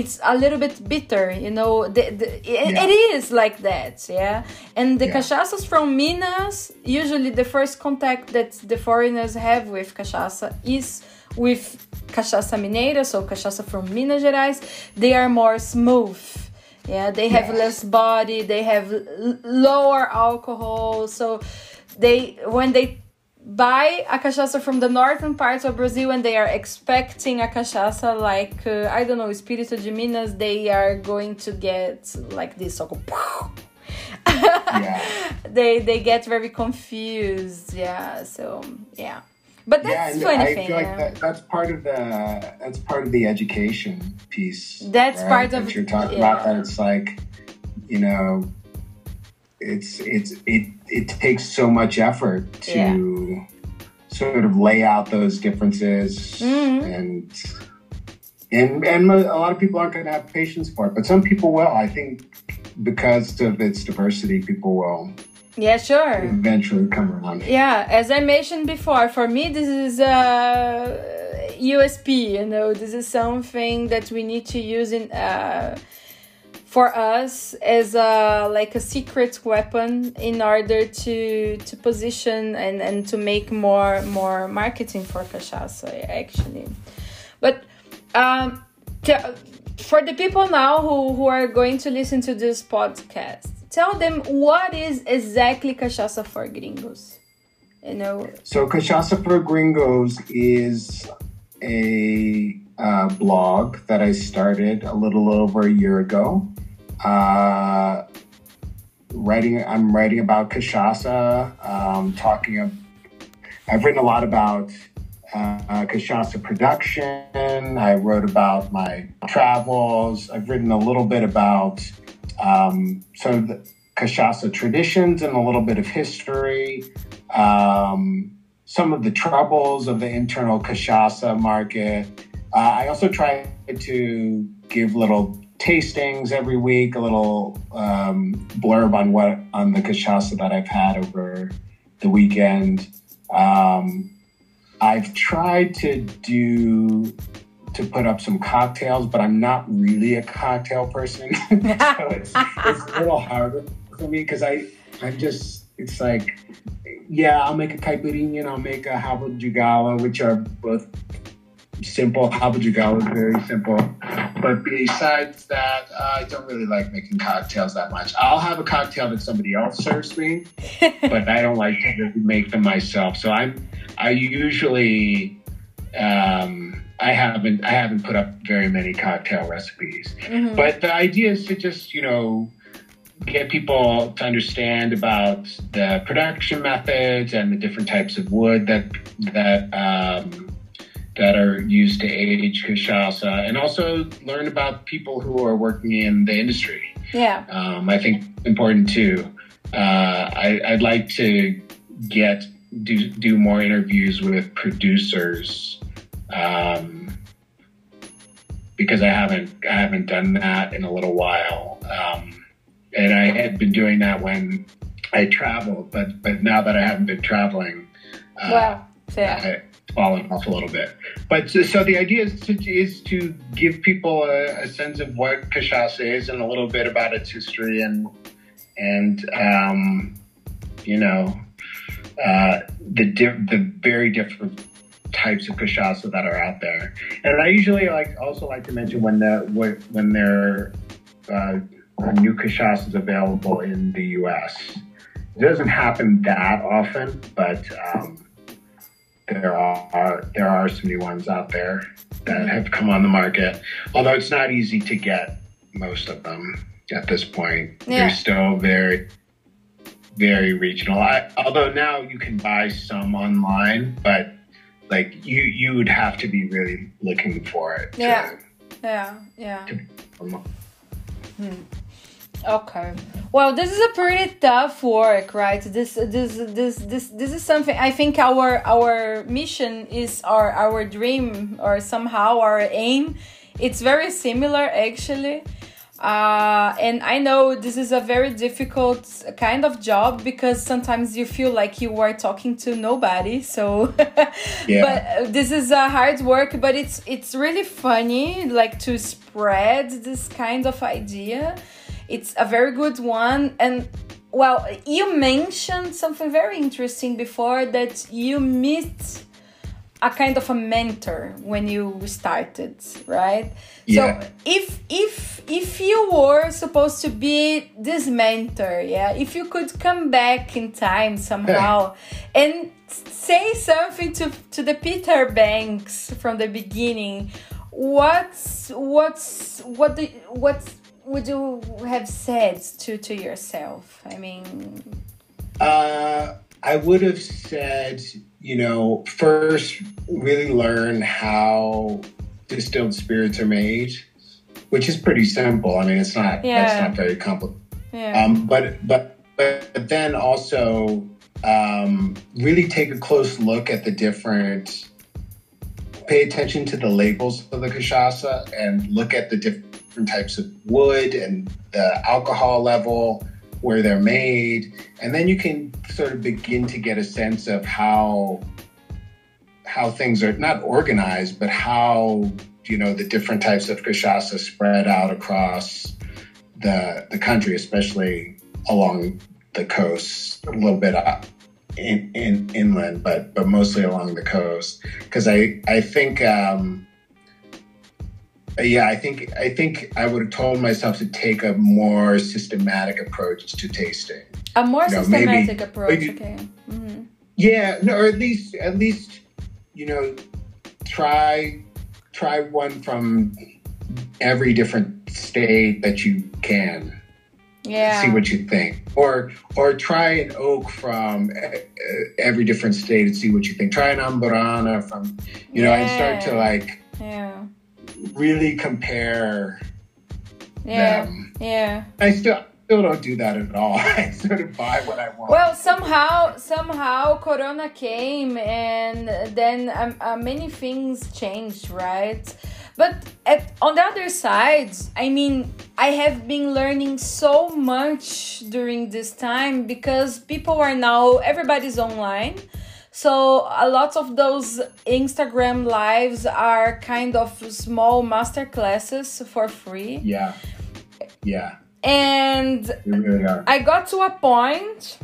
it's a little bit bitter, you know. The, the, it, Yeah. it is like that, yeah. And the Yeah. cachaças from Minas, usually the first contact that the foreigners have with cachaça is with cachaça mineira, so cachaça from Minas Gerais. They are more smooth. Yeah, they have less body, they have lower alcohol. So they when they buy a cachaça from the northern parts of Brazil and they are expecting a cachaça like uh, I don't know, Espírito de Minas, they are going to get like this. So *laughs* Yeah. they they get very confused. Yeah, so yeah. But yeah, that's and funny I thing. feel like that, that's part of the that's part of the education piece. That's right? part that of- you're talking yeah. about. That it's like, you know, it's it's it it takes so much effort to sort of lay out those differences Mhm. and. And, and a lot of people aren't going to have patience for it, but some people will. I think because of its diversity, people will yeah, sure. eventually come around. Yeah, as I mentioned before, for me this is a USP. You know, this is something that we need to use in uh, for us as a like a secret weapon in order to to position and and to make more more marketing for cachaça actually. But um, for the people now who who are going to listen to this podcast tell them what is exactly cachaça for gringos. You know. So cachaça for gringos is a uh, blog that I started a little over a year ago. Uh, writing, I'm writing about cachaça, um, talking. Of, I've written a lot about uh, cachaça production. I wrote about my travels. I've written a little bit about um, sort of the cachaça traditions and a little bit of history. Um, some of the troubles of the internal cachaça market. Uh, I also try to give little tastings every week, a little um, blurb on what on the cachaça that I've had over the weekend. Um, I've tried to do to put up some cocktails, but I'm not really a cocktail person, *laughs* so it's, it's a little harder for me because I I'm just it's like yeah I'll make a caipirinha and I'll make a galo, which are both simple. Galo is very simple, but besides that, uh, I don't really like making cocktails that much. I'll have a cocktail that somebody else serves me, *laughs* but I don't like to make them myself. So I'm I usually um, I haven't I haven't put up very many cocktail recipes, mm-hmm. but the idea is to just you know get people to understand about the production methods and the different types of wood that that um, that are used to age cachaça, and also learn about people who are working in the industry. Yeah, um, I think important too. Uh, I, I'd like to get do do more interviews with producers um, because I haven't I haven't done that in a little while, um, and I had been doing that when I traveled, but but now that I haven't been traveling, uh, wow, yeah. fallen off a little bit. But so, so the idea is to, is to give people a, a, sense of what cachaça is and a little bit about its history and and um, you know uh, the di- the very different types of cachaça that are out there. And I usually like also like to mention when the when there uh, are new cachaças available in the U.S. It doesn't happen that often, but um, there are there are some new ones out there that have come on the market. Although it's not easy to get most of them at this point. Yeah. They're still very very regional. I, although now you can buy some online, but like you you would have to be really looking for it. Yeah, to, yeah, yeah. Hmm. Okay. Well, this is a pretty tough work, right? This this this this this is something I think our our mission is our our dream or somehow our aim. It's very similar actually uh, and I know this is a very difficult kind of job because sometimes you feel like you are talking to nobody. So, *laughs* yeah. but this is a hard work, but it's it's really funny, like to spread this kind of idea. It's a very good one, and well, you mentioned something very interesting before that you meet a kind of a mentor when you started, right? Yeah. So if if if you were supposed to be this mentor, yeah, if you could come back in time somehow and say something to to the Peter Banks from the beginning, what's what's what the what would you have said to to yourself? I mean, uh, I would have said, you know, first really learn how distilled spirits are made, which is pretty simple. I mean, it's not yeah. that's not very complicated. Yeah. Um, but but but then also um, really take a close look at the different. Pay attention to the labels of the cachaça and look at the different types of wood and the alcohol level where they're made, and then you can sort of begin to get a sense of how how things are not organized, but how you know the different types of cachaça spread out across the the country, especially along the coast, a little bit up in, in inland, but but mostly along the coast. Because I I think um, yeah, I think I think I would have told myself to take a more systematic approach to tasting. A more you know, systematic maybe, approach. Maybe, okay. Mm-hmm. Yeah, no, or at least at least you know try try one from every different state that you can. Yeah. See what you think, or or try an oak from every different state and see what you think. Try an amburana from, you know, yeah. and start to like yeah really compare yeah them. yeah. I still still don't do that at all. *laughs* I sort of buy what i want. Well somehow somehow corona came and then um, uh, many things changed right? But at, on the other side i mean i have been learning so much during this time because people are now everybody's online so a lot of those Instagram lives are kind of small master classes for free. Yeah. Yeah. And really I got to a point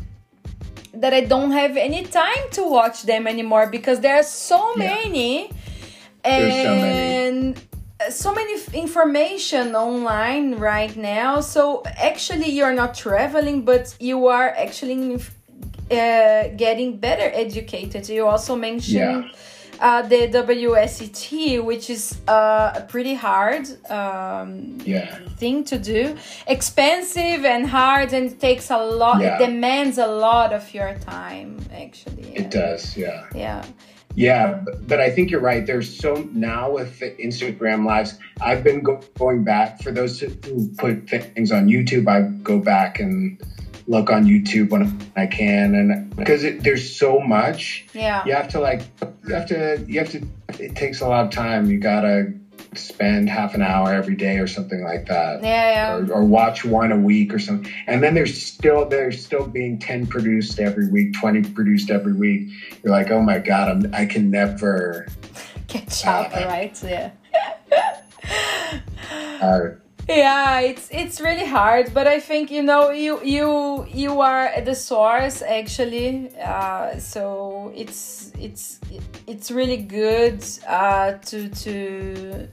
that I don't have any time to watch them anymore because there are so yeah. many. And so many. so many information online right now so actually you're not traveling but you are actually uh, getting better educated. You also mentioned yeah. uh, the WSET, which is uh, a pretty hard um, yeah. thing to do. Expensive and hard, and it takes a lot. Yeah. It demands a lot of your time. Actually, it does. Yeah. Yeah. Yeah, but, but, I think you're right. There's so now with the Instagram lives, I've been go- going back for those who put things on YouTube. I go back and look on YouTube when I can, and because there's so much, yeah, you have to like, you have to, you have to. It takes a lot of time. You gotta spend half an hour every day or something like that. Yeah, yeah. Or, or, watch one a week or something. And then there's still there's still being ten produced every week, twenty produced every week. You're like, oh my god, I'm I can never catch up, uh, right? Yeah. uh, yeah it's it's really hard but i think you know you you you are at the source actually. Uh, so it's it's it's really good uh, to to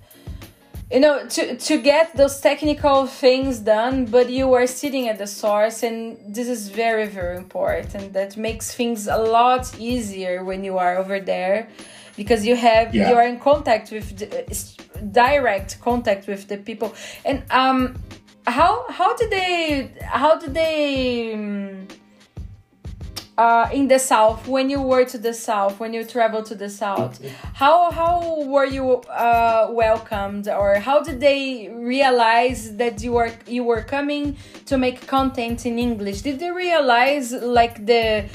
you know to to get those technical things done but you are sitting at the source and this is very very important. That makes things a lot easier when you are over there because you have yeah. you are in contact with the, direct contact with the people. And um how how did they how did they um, uh, in the south when you were to the south when you traveled to the south how how were you uh, welcomed? Or how did they realize that you were you were coming to make content in english? Did they realize like the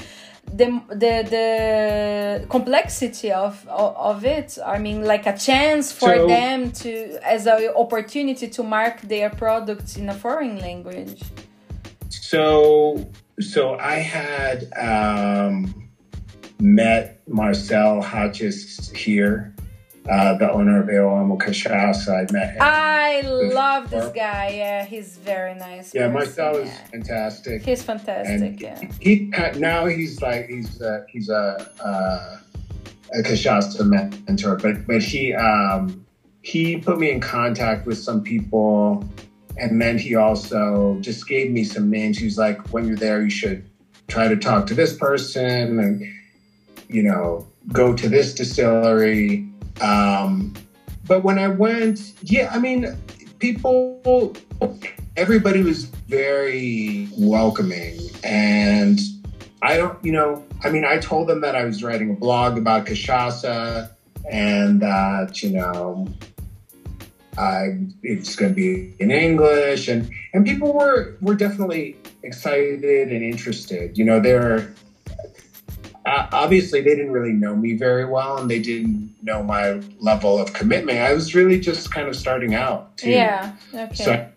the the the complexity of, of, it i mean like a chance for so, them to as an opportunity to mark their products in a foreign language. So so i had um, met marcel hodges here uh, the owner of Eu Amo Cachaça. I met him. I love this guy. Yeah, he's very nice. Yeah, Marcel is fantastic. He's fantastic. And yeah. He, he now he's like he's uh, he's a uh, a cachaça mentor, but but he um, he put me in contact with some people, and then he also just gave me some names. He's like, when you're there, you should try to talk to this person, and you know, go to this distillery um, but when I went, yeah, I mean, people, everybody was very welcoming. And I don't, you know, I mean, I told them that I was writing a blog about cachaça and that, you know, I, it's going to be in English, and and people were were definitely excited and interested. You know, they're obviously they didn't really know me very well and they didn't know my level of commitment. I was really just kind of starting out. Too. Yeah. Okay. So I,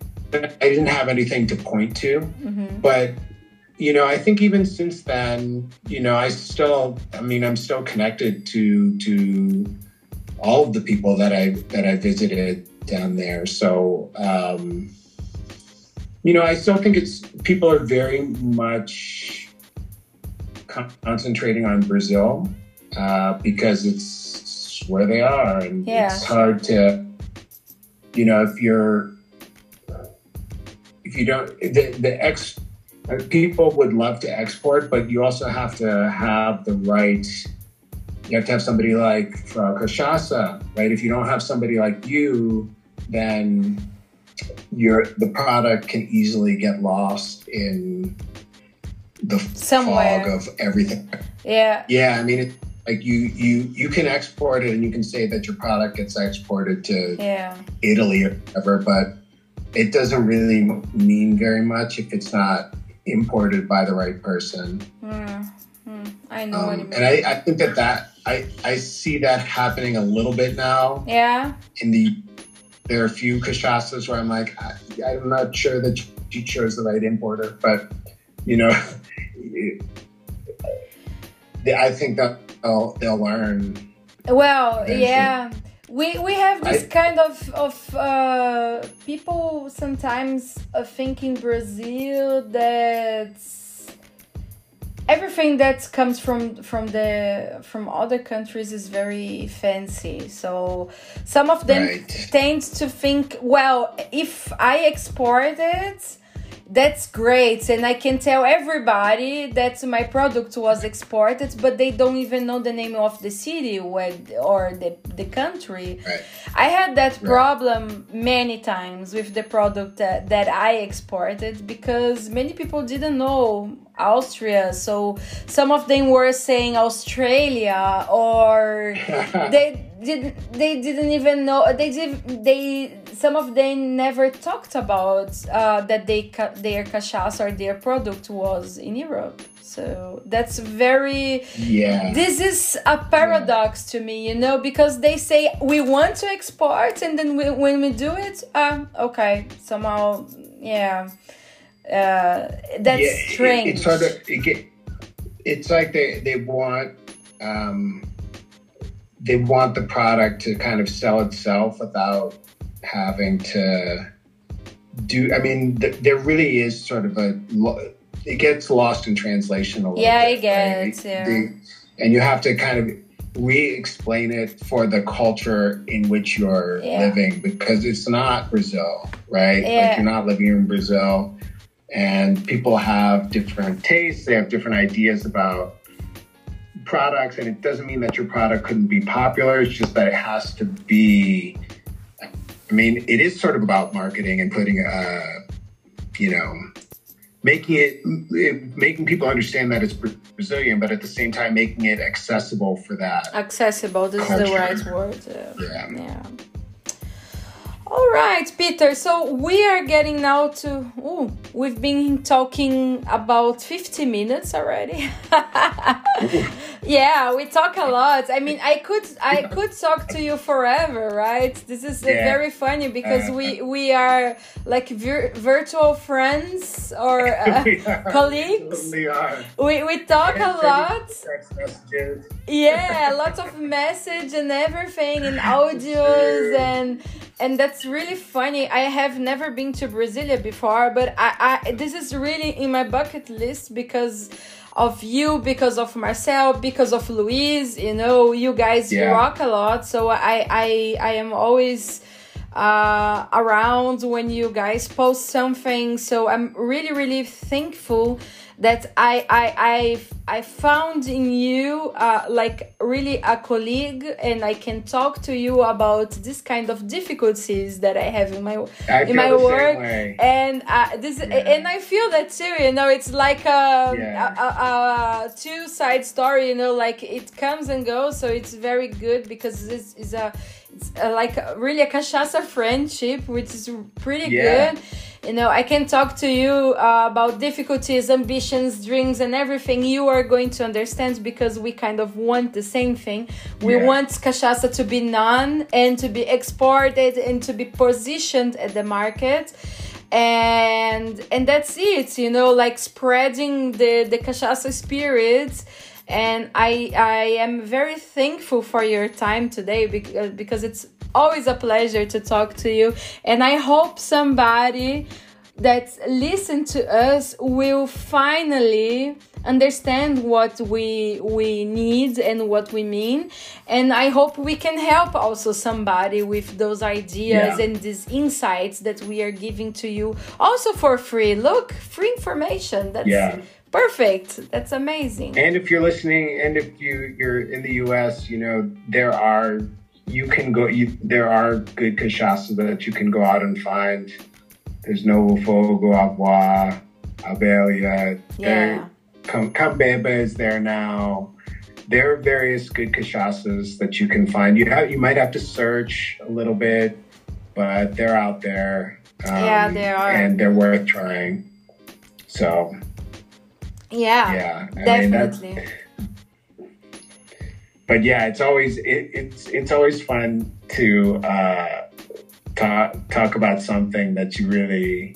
didn't have anything to point to. Mm-hmm. But, you know, I think even since then, you know, I still, I mean, I'm still connected to, to all of the people that I, that I visited down there. So, um, you know, I still think it's, people are very much, concentrating on Brazil uh, because it's where they are, and yeah. it's hard to you know, if you're, if you don't, the, the ex, people would love to export, but you also have to have the right, you have to have somebody like Frau Cachaça, right? If you don't have somebody like you, then your the product can easily get lost in the Somewhere. fog of everything. Yeah. Yeah, I mean, it, like you you you can export it and you can say that your product gets exported to yeah. Italy or whatever, but it doesn't really mean very much if it's not imported by the right person. Mm, mm, I know um, what you mean. And I, I think that that I I see that happening a little bit now. Yeah. In the there are a few cachaças where I'm like I, I'm not sure that you chose the right importer, but you know, *laughs* I think that they'll they'll learn. Well, yeah. We, we have this I, kind of of uh, people sometimes uh, think in Brazil that everything that comes from from the from other countries is very fancy. So some of them right. tend to think, well, if I export it, that's great and i can tell everybody that my product was exported but they don't even know the name of the city where, or the, the country right. i had that right. problem many times with the product that, that i exported because many people didn't know austria so some of them were saying australia or *laughs* they didn't they didn't even know they did they some of them never talked about uh, that they their cachaça or their product was in Europe. So that's very yeah. This is a paradox yeah. to me, you know, because they say we want to export, and then we, when we do it, um, okay, somehow, yeah, uh, that's yeah, strange. It, it's sort of it get, it's like they they want. Um, they want the product to kind of sell itself without having to do. I mean, th- there really is sort of a. It gets lost in translation a little yeah, bit. Yeah, it gets. Right? Yeah. The, and you have to kind of re-explain it for the culture in which you're yeah. living because it's not Brazil, right? Yeah. Like you're not living in Brazil, and people have different tastes. They have different ideas about products, and it doesn't mean that your product couldn't be popular. It's just that it has to be I mean, it is sort of about marketing and putting, uh, you know, making it, making people understand that it's Brazilian, but at the same time making it accessible for that. Accessible. This culture. is the right word. Yeah. Yeah. All right, Peter. So we are getting now to. Oh, we've been talking about 50 minutes already. *laughs* yeah, we talk a lot. I mean, I could I could talk to you forever, right? This is yeah. very funny because we uh-huh. we are like vir- virtual friends or *laughs* uh, we colleagues. We are. We we talk a lot. Yeah, lots of message and everything and *laughs* audios and and that's really funny. I have never been to Brasilia before, but I, I this is really in my bucket list because of you, because of Marcel, because of Luis. You know, you guys yeah. rock a lot. So I I I am always uh, around when you guys post something. So I'm really really thankful that I I I I found in you uh, like really a colleague, and I can talk to you about this kind of difficulties that I have in my in my work, and uh, this yeah. and I feel that too. You know, it's like a, yeah. a, a, a two side story. You know, like it comes and goes, so it's very good because this is a it's like really a cachaça friendship, which is pretty yeah. good you know i can talk to you uh, about difficulties ambitions dreams and everything you are going to understand because we kind of want the same thing we yeah. want cachaça to be known and to be exported and to be positioned at the market and and that's it you know like spreading the the cachaça spirit and i i am very thankful for your time today because uh, because it's always a pleasure to talk to you. And I hope somebody that listen to us will finally understand what we we need and what we mean and i hope we can help also somebody with those ideas Yeah. and these insights that we are giving to you also for free look free information that's Yeah. Perfect that's amazing And if you're listening, and if you you're in the U.S., you know there are you can go. You, there are good cachaça that you can go out and find. There's Novo Fogo, Avuá, Abelha. yeah Cam- Cambeba is there now. There are various good cachaças that you can find. You have you might have to search a little bit, but they're out there. Um, Yeah, they are. and they're worth trying. So yeah, yeah, I mean, definitely. But yeah, it's always it, it's it's always fun to uh, talk talk about something that you really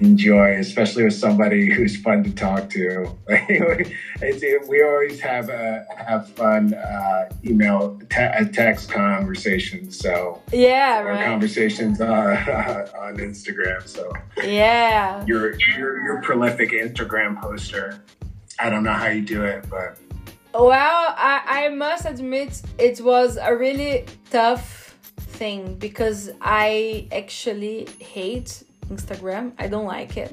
enjoy, especially with somebody who's fun to talk to. *laughs* it, we always have uh, have fun uh, email te- text conversations. So yeah or right conversations on, *laughs* on Instagram. So yeah you're you're you're prolific Instagram poster. I don't know how you do it, but Well, I, I must admit it was a really tough thing because I actually hate Instagram. I don't like it.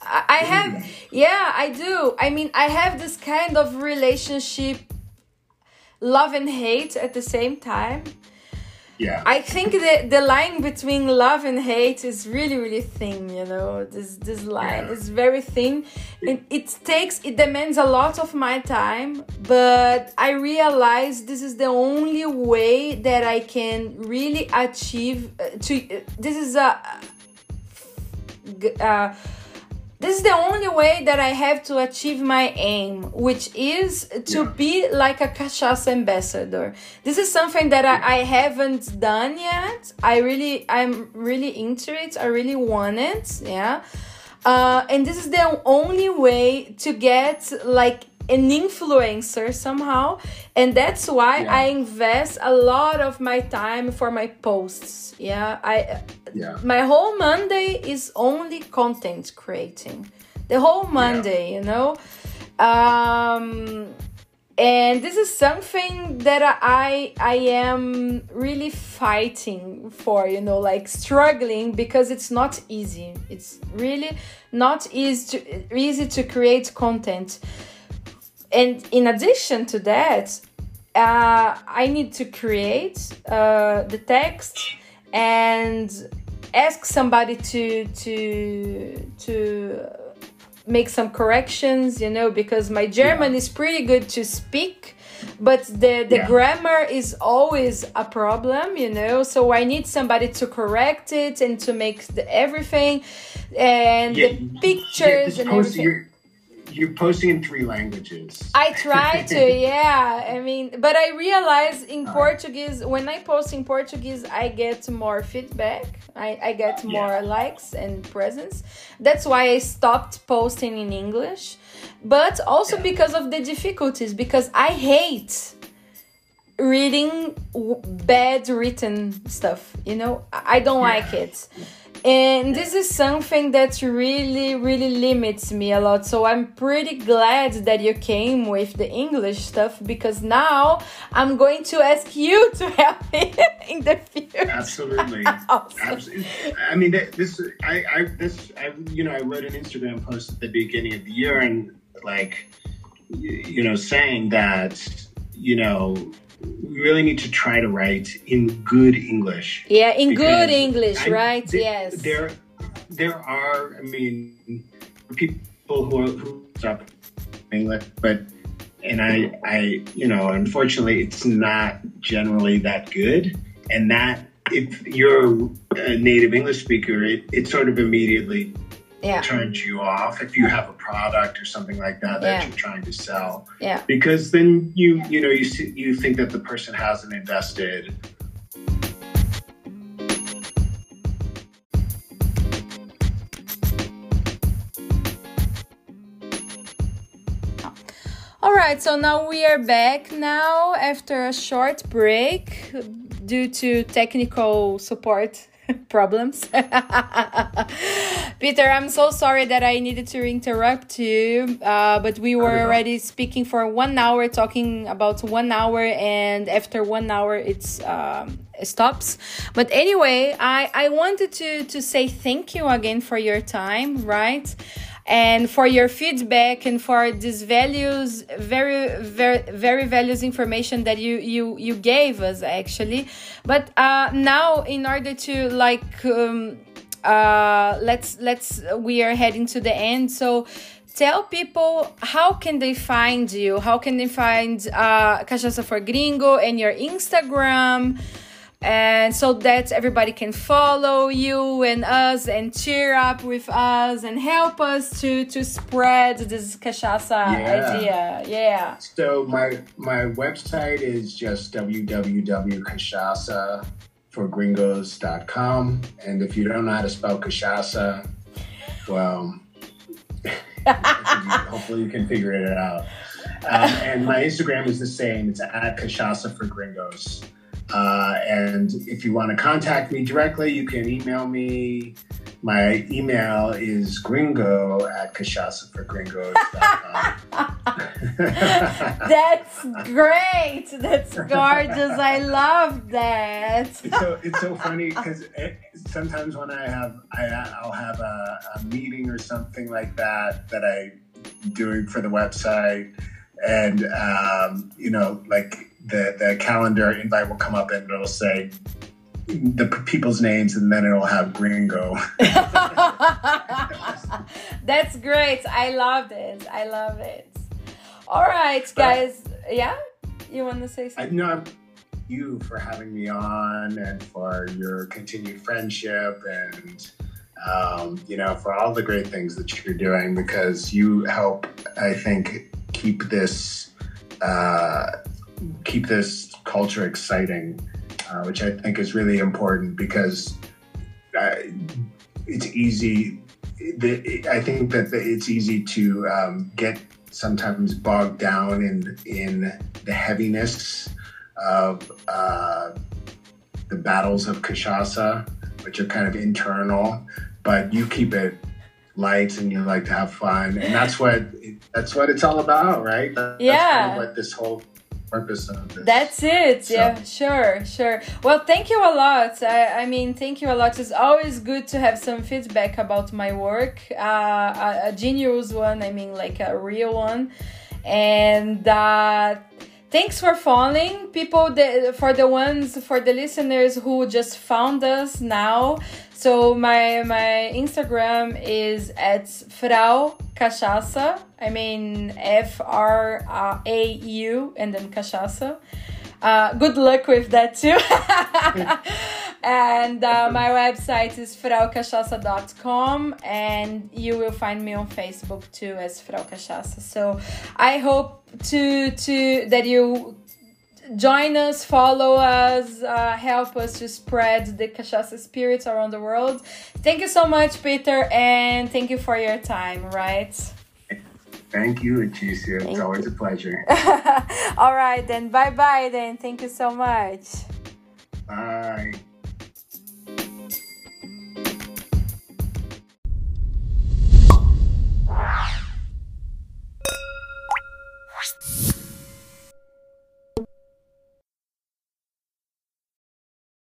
I, I have, yeah, I do. I mean, I have this kind of relationship, love and hate at the same time. Yeah. I think that the line between love and hate is really, really thin. You know, this this line Yeah. is very thin. It, it takes it demands a lot of my time, but I realize this is the only way that I can really achieve. Uh, to uh, this is a. Uh, this is the only way that I have to achieve my aim, which is to be like a cachaça ambassador. This is something that I, I haven't done yet. I really, I'm really into it. I really want it. Yeah. Uh, and this is the only way to get like an influencer somehow and that's why Yeah. i invest a lot of my time for my posts. Yeah i Yeah. my whole monday is only content creating. The whole monday you know? Um and this is something that i i am really fighting for you know like struggling because it's not easy. It's really not easy to easy to create content and in addition to that uh, i need to create uh, the text and ask somebody to to to make some corrections you know because my german Yeah. is pretty good to speak but the the Yeah. grammar is always a problem you know so i need somebody to correct it and to make the everything and the pictures and everything You're, posting in three languages. I try to, *laughs* yeah. I mean, but I realize in Portuguese, when I post in Portuguese, I get more feedback. I, I get Yeah. more likes and presence. That's why I stopped posting in English. But also Yeah. because of the difficulties, because I hate reading bad written stuff. You know, I I don't Yeah. like it. And this is something that really, really limits me a lot. So I'm pretty glad that you came with the English stuff because now I'm going to ask you *laughs* to help me *laughs* in the future. Absolutely. *laughs* Absolutely. I mean, this, I, I, this, I, you know, I wrote an Instagram post at the beginning of the year and like, you know, saying that, you know, we really need to try to write in good English. Yeah, in good English, I- right? th- yes. There, there are. I mean, people who are who up English, but and I, I, you know, unfortunately, it's not generally that good, and that if you're a native English speaker, it, it sort of immediately yeah, turns you off if you have a product or something like that that Yeah. you're trying to sell. Yeah. because then you you know you see, you think that the person hasn't invested. All right, so now we are back now after a short break due to technical support *laughs* problems. Peter, I'm so sorry that I needed to interrupt you, uh, but we were already speaking for one hour, talking about one hour, and after one hour, it's um, it stops. But anyway, I I wanted to to say thank you again for your time, right? And for your feedback and for these values very very very values information that you you you gave us actually. But uh now in order to like um uh let's let's we are heading to the end. So tell people how can they find you? How can they find uh cachaça for gringo and your instagram and so that everybody can follow you and us and cheer up with us and help us to to spread this cachaça yeah. idea. Yeah. So my my website is just www.cachacaforgringos.com and if you don't know how to spell cachaça well *laughs* hopefully you can figure it out. Um, and my instagram is the same. It's at cachaça for gringos uh, and if you want to contact me directly, you can email me. My email is gringo at cachacaforgringos.com. *laughs* That's great. That's gorgeous. I love that. It's so, it's so funny because sometimes when I have, I, I'll have a, a meeting or something like that that I'm doing for the website. And, um, you know, like the the calendar invite will come up and it'll say the people's names and then it'll have gringo. *laughs* *laughs* That's great. I love it. I love it. All right guys. But, yeah? You want to say something? I, no you for having me on and for your continued friendship and um, you know for all the great things that you're doing because you help i think keep this uh, keep this culture exciting, uh, which I think is really important because uh, it's easy. I think that it's easy to um, get sometimes bogged down in in the heaviness of uh, the battles of Cachaça, which are kind of internal, but you keep it light and you like to have fun, and that's what that's what it's all about, right? That's yeah. Kind of what this whole purpose of this. That's it. So. Yeah, sure, sure. Well, thank you a lot. I, I, mean, thank you a lot. It's always good to have some feedback about my work. Uh, a, a genius one, I mean, like a real one. And uh, thanks for following people for the ones for the listeners who just found us now so my my Instagram is at Frau Cachaça. I mean F R A U and then Cachaça. Uh, good luck with that too. *laughs* and uh, my website is fraucachaça.com and you will find me on Facebook too as Frau Cachaça. So I hope to to that you join us, follow us, uh, help us to spread the cachaça spirits around the world. Thank you so much, Peter, and thank you for your time, right? Thank you, Leticia. Thank it's always you. a pleasure. *laughs* All right, then. Bye bye, then. Thank you so much. Bye. Wow.